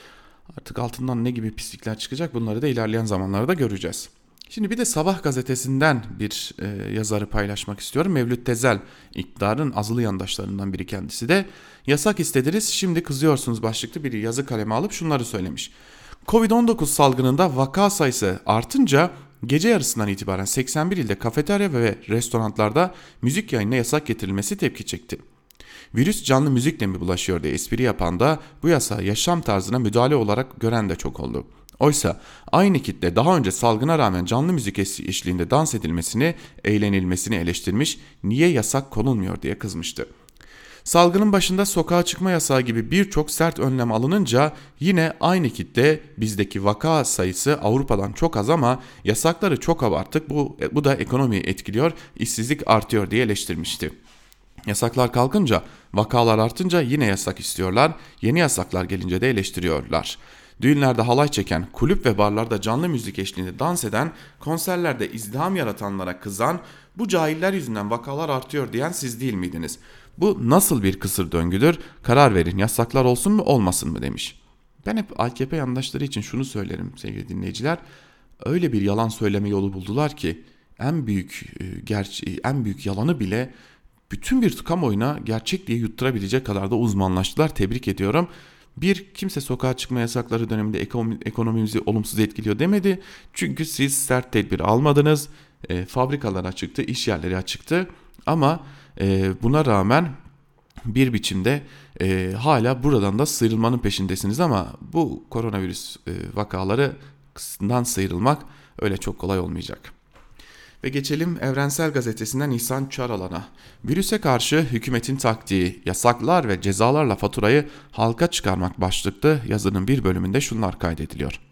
Artık altından ne gibi pislikler çıkacak bunları da ilerleyen zamanlarda göreceğiz. Şimdi bir de Sabah gazetesinden bir e, yazarı paylaşmak istiyorum. Mevlüt Tezel, iktidarın azılı yandaşlarından biri kendisi de. Yasak istediniz şimdi kızıyorsunuz başlıklı bir yazı kaleme alıp şunları söylemiş. Covid-19 salgınında vaka sayısı artınca gece yarısından itibaren 81 ilde kafeterya ve restoranlarda müzik yayınına yasak getirilmesi tepki çekti. Virüs canlı müzikle mi bulaşıyor diye espri yapan da bu yasa yaşam tarzına müdahale olarak gören de çok oldu. Oysa aynı kitle daha önce salgına rağmen canlı müzik eşliğinde dans edilmesini, eğlenilmesini eleştirmiş, niye yasak konulmuyor diye kızmıştı. Salgının başında sokağa çıkma yasağı gibi birçok sert önlem alınınca yine aynı kitle bizdeki vaka sayısı Avrupa'dan çok az ama yasakları çok abarttık bu, bu da ekonomiyi etkiliyor, işsizlik artıyor diye eleştirmişti. Yasaklar kalkınca, vakalar artınca yine yasak istiyorlar, yeni yasaklar gelince de eleştiriyorlar. Düğünlerde halay çeken, kulüp ve barlarda canlı müzik eşliğinde dans eden, konserlerde izdiham yaratanlara kızan, bu cahiller yüzünden vakalar artıyor diyen siz değil miydiniz? Bu nasıl bir kısır döngüdür? Karar verin yasaklar olsun mu olmasın mı demiş. Ben hep AKP yandaşları için şunu söylerim sevgili dinleyiciler. Öyle bir yalan söyleme yolu buldular ki en büyük e, gerçi en büyük yalanı bile bütün bir kamuoyuna gerçek diye yutturabilecek kadar da uzmanlaştılar. Tebrik ediyorum. Bir kimse sokağa çıkma yasakları döneminde ekonomimizi olumsuz etkiliyor demedi. Çünkü siz sert tedbir almadınız. E, fabrikalar açıktı, iş yerleri açıktı. Ama e, buna rağmen bir biçimde e, hala buradan da sıyrılmanın peşindesiniz ama bu koronavirüs e, vakalarından sıyrılmak öyle çok kolay olmayacak. Ve geçelim Evrensel Gazetesi'nden İhsan Çaralan'a. Virüse karşı hükümetin taktiği, yasaklar ve cezalarla faturayı halka çıkarmak başlıklı yazının bir bölümünde şunlar kaydediliyor.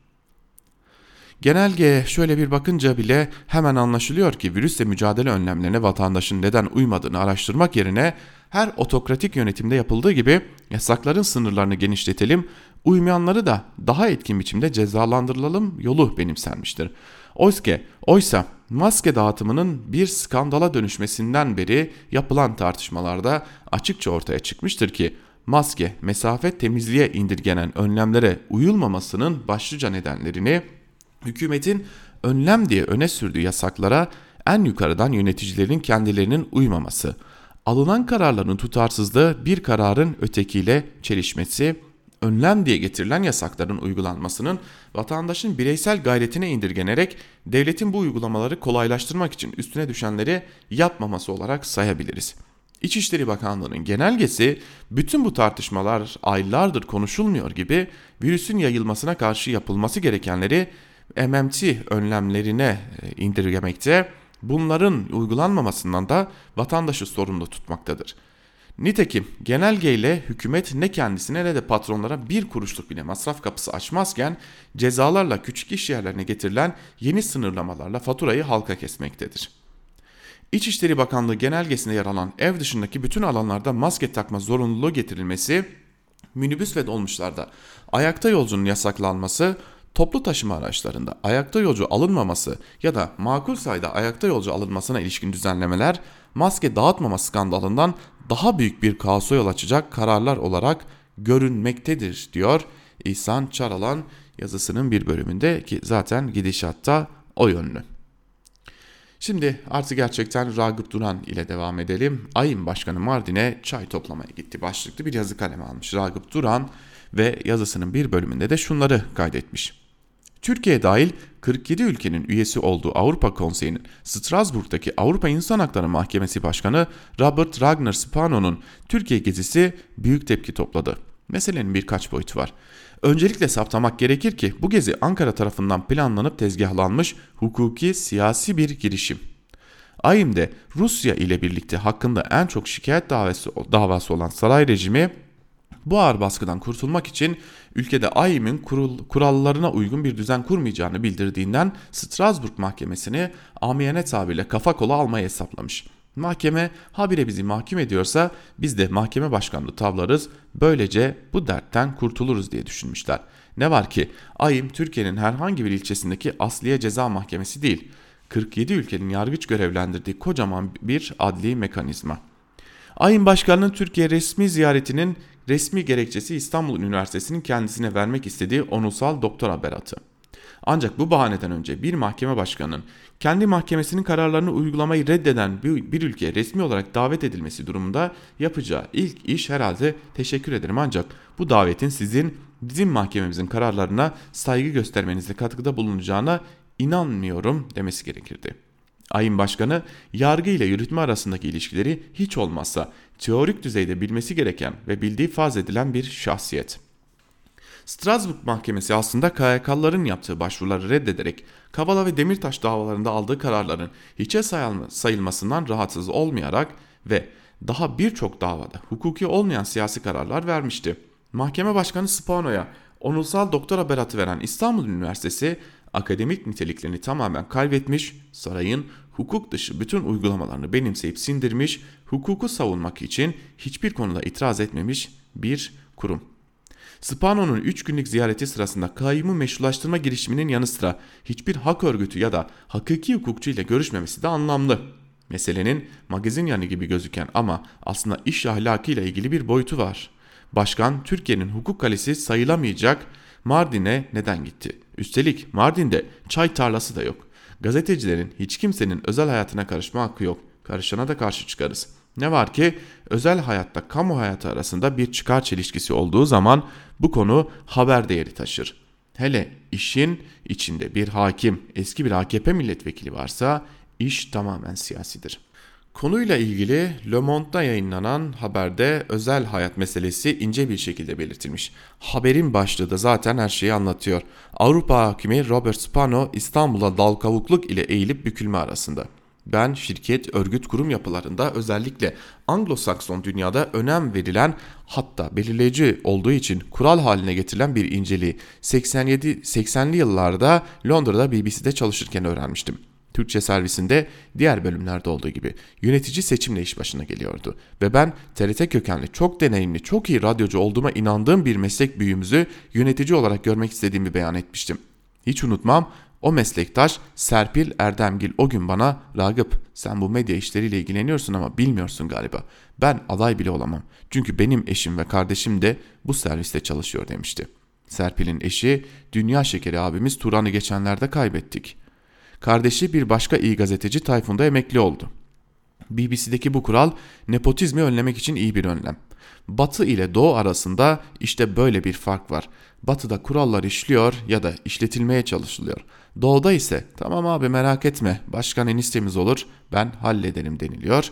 Genelge şöyle bir bakınca bile hemen anlaşılıyor ki virüsle mücadele önlemlerine vatandaşın neden uymadığını araştırmak yerine her otokratik yönetimde yapıldığı gibi yasakların sınırlarını genişletelim, uymayanları da daha etkin biçimde cezalandırılalım yolu benimsenmiştir. Oysa, oysa maske dağıtımının bir skandala dönüşmesinden beri yapılan tartışmalarda açıkça ortaya çıkmıştır ki maske, mesafe temizliğe indirgenen önlemlere uyulmamasının başlıca nedenlerini hükümetin önlem diye öne sürdüğü yasaklara en yukarıdan yöneticilerin kendilerinin uymaması, alınan kararların tutarsızlığı bir kararın ötekiyle çelişmesi, önlem diye getirilen yasakların uygulanmasının vatandaşın bireysel gayretine indirgenerek devletin bu uygulamaları kolaylaştırmak için üstüne düşenleri yapmaması olarak sayabiliriz. İçişleri Bakanlığı'nın genelgesi bütün bu tartışmalar aylardır konuşulmuyor gibi virüsün yayılmasına karşı yapılması gerekenleri MMT önlemlerine e, indirgemekte, bunların uygulanmamasından da vatandaşı sorumlu tutmaktadır. Nitekim genelgeyle hükümet ne kendisine ne de patronlara bir kuruşluk bile masraf kapısı açmazken cezalarla küçük iş yerlerine getirilen yeni sınırlamalarla faturayı halka kesmektedir. İçişleri Bakanlığı genelgesinde yer alan ev dışındaki bütün alanlarda maske takma zorunluluğu getirilmesi, minibüs ve dolmuşlarda ayakta yolcunun yasaklanması, toplu taşıma araçlarında ayakta yolcu alınmaması ya da makul sayıda ayakta yolcu alınmasına ilişkin düzenlemeler maske dağıtmama skandalından daha büyük bir kaosa yol açacak kararlar olarak görünmektedir diyor İhsan Çaralan yazısının bir bölümünde ki zaten gidişatta o yönlü. Şimdi artık gerçekten Ragıp Duran ile devam edelim. Ayın Başkanı Mardin'e çay toplamaya gitti başlıklı bir yazı kaleme almış Ragıp Duran ve yazısının bir bölümünde de şunları kaydetmiş. Türkiye dahil 47 ülkenin üyesi olduğu Avrupa Konseyi'nin Strasbourg'daki Avrupa İnsan Hakları Mahkemesi Başkanı Robert Ragnar Spano'nun Türkiye gezisi büyük tepki topladı. Meselenin birkaç boyutu var. Öncelikle saptamak gerekir ki bu gezi Ankara tarafından planlanıp tezgahlanmış hukuki siyasi bir girişim. AİM'de Rusya ile birlikte hakkında en çok şikayet davası, davası olan saray rejimi bu ağır baskıdan kurtulmak için ülkede AİM'in kurallarına uygun bir düzen kurmayacağını bildirdiğinden Strasbourg Mahkemesi'ni amiyane tabirle kafa kola almayı hesaplamış. Mahkeme habire bizi mahkum ediyorsa biz de mahkeme başkanlığı tavlarız böylece bu dertten kurtuluruz diye düşünmüşler. Ne var ki AİM Türkiye'nin herhangi bir ilçesindeki asliye ceza mahkemesi değil 47 ülkenin yargıç görevlendirdiği kocaman bir adli mekanizma. AİM Başkanı'nın Türkiye resmi ziyaretinin resmi gerekçesi İstanbul Üniversitesi'nin kendisine vermek istediği onursal doktora beratı. Ancak bu bahaneden önce bir mahkeme başkanının kendi mahkemesinin kararlarını uygulamayı reddeden bir, ülkeye resmi olarak davet edilmesi durumunda yapacağı ilk iş herhalde teşekkür ederim ancak bu davetin sizin bizim mahkememizin kararlarına saygı göstermenizde katkıda bulunacağına inanmıyorum demesi gerekirdi. Ayın başkanı yargı ile yürütme arasındaki ilişkileri hiç olmazsa teorik düzeyde bilmesi gereken ve bildiği farz edilen bir şahsiyet. Strasbourg Mahkemesi aslında KYK'ların yaptığı başvuruları reddederek Kavala ve Demirtaş davalarında aldığı kararların hiçe sayılmasından rahatsız olmayarak ve daha birçok davada hukuki olmayan siyasi kararlar vermişti. Mahkeme Başkanı Spano'ya onursal doktora beratı veren İstanbul Üniversitesi akademik niteliklerini tamamen kaybetmiş, sarayın hukuk dışı bütün uygulamalarını benimseyip sindirmiş, hukuku savunmak için hiçbir konuda itiraz etmemiş bir kurum. Spano'nun 3 günlük ziyareti sırasında kayyumu meşrulaştırma girişiminin yanı sıra hiçbir hak örgütü ya da hakiki hukukçu ile görüşmemesi de anlamlı. Meselenin magazin yanı gibi gözüken ama aslında iş ahlakıyla ilgili bir boyutu var. Başkan Türkiye'nin hukuk kalesi sayılamayacak Mardin'e neden gitti? Üstelik Mardin'de çay tarlası da yok. Gazetecilerin hiç kimsenin özel hayatına karışma hakkı yok. Karışana da karşı çıkarız. Ne var ki özel hayatta kamu hayatı arasında bir çıkar çelişkisi olduğu zaman bu konu haber değeri taşır. Hele işin içinde bir hakim, eski bir AKP milletvekili varsa iş tamamen siyasidir. Konuyla ilgili Le Monde'da yayınlanan haberde özel hayat meselesi ince bir şekilde belirtilmiş. Haberin başlığı da zaten her şeyi anlatıyor. Avrupa hakimi Robert Spano İstanbul'a dal kavukluk ile eğilip bükülme arasında. Ben şirket, örgüt, kurum yapılarında özellikle Anglo-Sakson dünyada önem verilen hatta belirleyici olduğu için kural haline getirilen bir inceliği 87 80'li yıllarda Londra'da BBC'de çalışırken öğrenmiştim. Türkçe servisinde diğer bölümlerde olduğu gibi yönetici seçimle iş başına geliyordu. Ve ben TRT kökenli, çok deneyimli, çok iyi radyocu olduğuma inandığım bir meslek büyüğümüzü yönetici olarak görmek istediğimi beyan etmiştim. Hiç unutmam o meslektaş Serpil Erdemgil o gün bana Ragıp sen bu medya işleriyle ilgileniyorsun ama bilmiyorsun galiba. Ben aday bile olamam. Çünkü benim eşim ve kardeşim de bu serviste çalışıyor demişti. Serpil'in eşi Dünya Şekeri abimiz Turan'ı geçenlerde kaybettik. Kardeşi bir başka iyi gazeteci Tayfun'da emekli oldu. BBC'deki bu kural nepotizmi önlemek için iyi bir önlem. Batı ile Doğu arasında işte böyle bir fark var. Batı'da kurallar işliyor ya da işletilmeye çalışılıyor. Doğuda ise tamam abi merak etme başkan enistemiz olur ben hallederim deniliyor.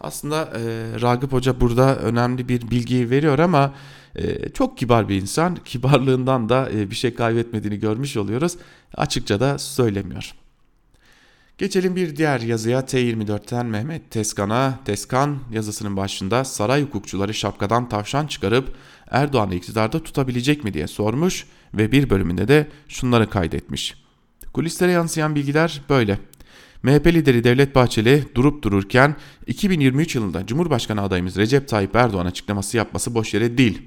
Aslında e, Ragıp Hoca burada önemli bir bilgiyi veriyor ama e, çok kibar bir insan. Kibarlığından da e, bir şey kaybetmediğini görmüş oluyoruz. Açıkça da söylemiyor. Geçelim bir diğer yazıya T24'ten Mehmet Teskan'a. Teskan yazısının başında saray hukukçuları şapkadan tavşan çıkarıp Erdoğan'ı iktidarda tutabilecek mi diye sormuş ve bir bölümünde de şunları kaydetmiş. Kulislere yansıyan bilgiler böyle. MHP lideri Devlet Bahçeli durup dururken 2023 yılında Cumhurbaşkanı adayımız Recep Tayyip Erdoğan açıklaması yapması boş yere değil.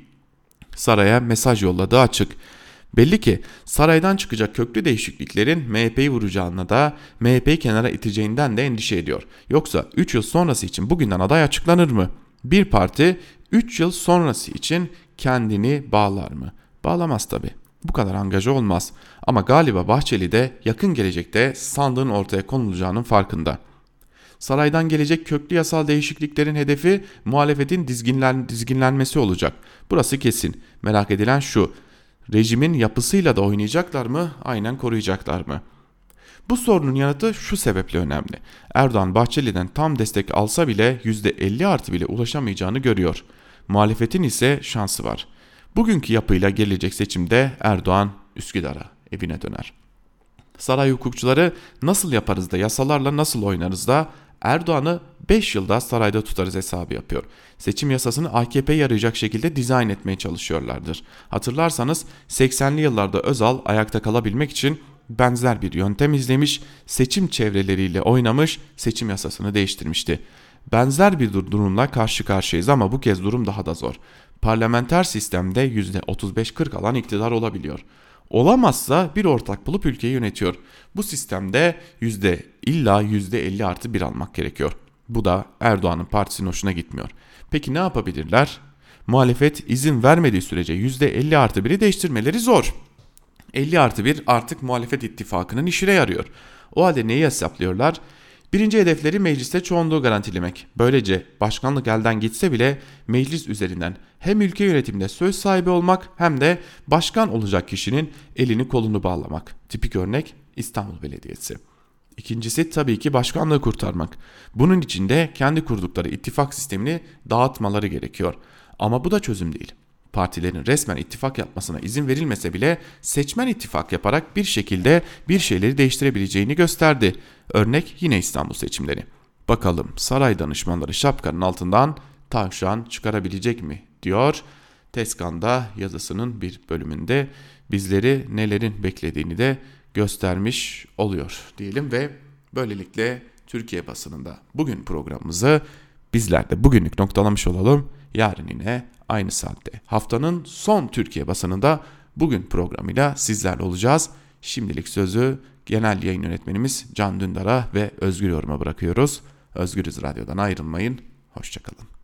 Saraya mesaj yolladığı açık. Belli ki saraydan çıkacak köklü değişikliklerin MHP'yi vuracağına da MHP'yi kenara iteceğinden de endişe ediyor. Yoksa 3 yıl sonrası için bugünden aday açıklanır mı? Bir parti 3 yıl sonrası için kendini bağlar mı? Bağlamaz tabi. Bu kadar angaja olmaz. Ama galiba Bahçeli de yakın gelecekte sandığın ortaya konulacağının farkında. Saraydan gelecek köklü yasal değişikliklerin hedefi muhalefetin dizginlen, dizginlenmesi olacak. Burası kesin. Merak edilen şu. Rejimin yapısıyla da oynayacaklar mı? Aynen koruyacaklar mı? Bu sorunun yanıtı şu sebeple önemli. Erdoğan Bahçeli'den tam destek alsa bile %50 artı bile ulaşamayacağını görüyor. Muhalefetin ise şansı var. Bugünkü yapıyla gelecek seçimde Erdoğan Üsküdar'a evine döner. Saray hukukçuları nasıl yaparız da yasalarla nasıl oynarız da Erdoğan'ı 5 yılda sarayda tutarız hesabı yapıyor. Seçim yasasını AKP'ye yarayacak şekilde dizayn etmeye çalışıyorlardır. Hatırlarsanız 80'li yıllarda Özal ayakta kalabilmek için benzer bir yöntem izlemiş, seçim çevreleriyle oynamış, seçim yasasını değiştirmişti. Benzer bir durumla karşı karşıyayız ama bu kez durum daha da zor. Parlamenter sistemde %35-40 alan iktidar olabiliyor. Olamazsa bir ortak bulup ülkeyi yönetiyor. Bu sistemde yüzde illa yüzde 50 artı bir almak gerekiyor. Bu da Erdoğan'ın partisinin hoşuna gitmiyor. Peki ne yapabilirler? Muhalefet izin vermediği sürece yüzde 50 artı biri değiştirmeleri zor. 50 artı 1 artık muhalefet ittifakının işine yarıyor. O halde neyi hesaplıyorlar? Birinci hedefleri mecliste çoğunluğu garantilemek. Böylece başkanlık elden gitse bile meclis üzerinden hem ülke yönetiminde söz sahibi olmak hem de başkan olacak kişinin elini kolunu bağlamak. Tipik örnek İstanbul Belediyesi. İkincisi tabii ki başkanlığı kurtarmak. Bunun için de kendi kurdukları ittifak sistemini dağıtmaları gerekiyor. Ama bu da çözüm değil partilerin resmen ittifak yapmasına izin verilmese bile seçmen ittifak yaparak bir şekilde bir şeyleri değiştirebileceğini gösterdi. Örnek yine İstanbul seçimleri. Bakalım saray danışmanları şapkanın altından tavşan çıkarabilecek mi diyor. Teskan'da yazısının bir bölümünde bizleri nelerin beklediğini de göstermiş oluyor diyelim ve böylelikle Türkiye basınında bugün programımızı bizler de bugünlük noktalamış olalım. Yarın yine aynı saatte. Haftanın son Türkiye basınında bugün programıyla sizlerle olacağız. Şimdilik sözü genel yayın yönetmenimiz Can Dündar'a ve Özgür Yorum'a bırakıyoruz. Özgürüz Radyo'dan ayrılmayın. Hoşçakalın.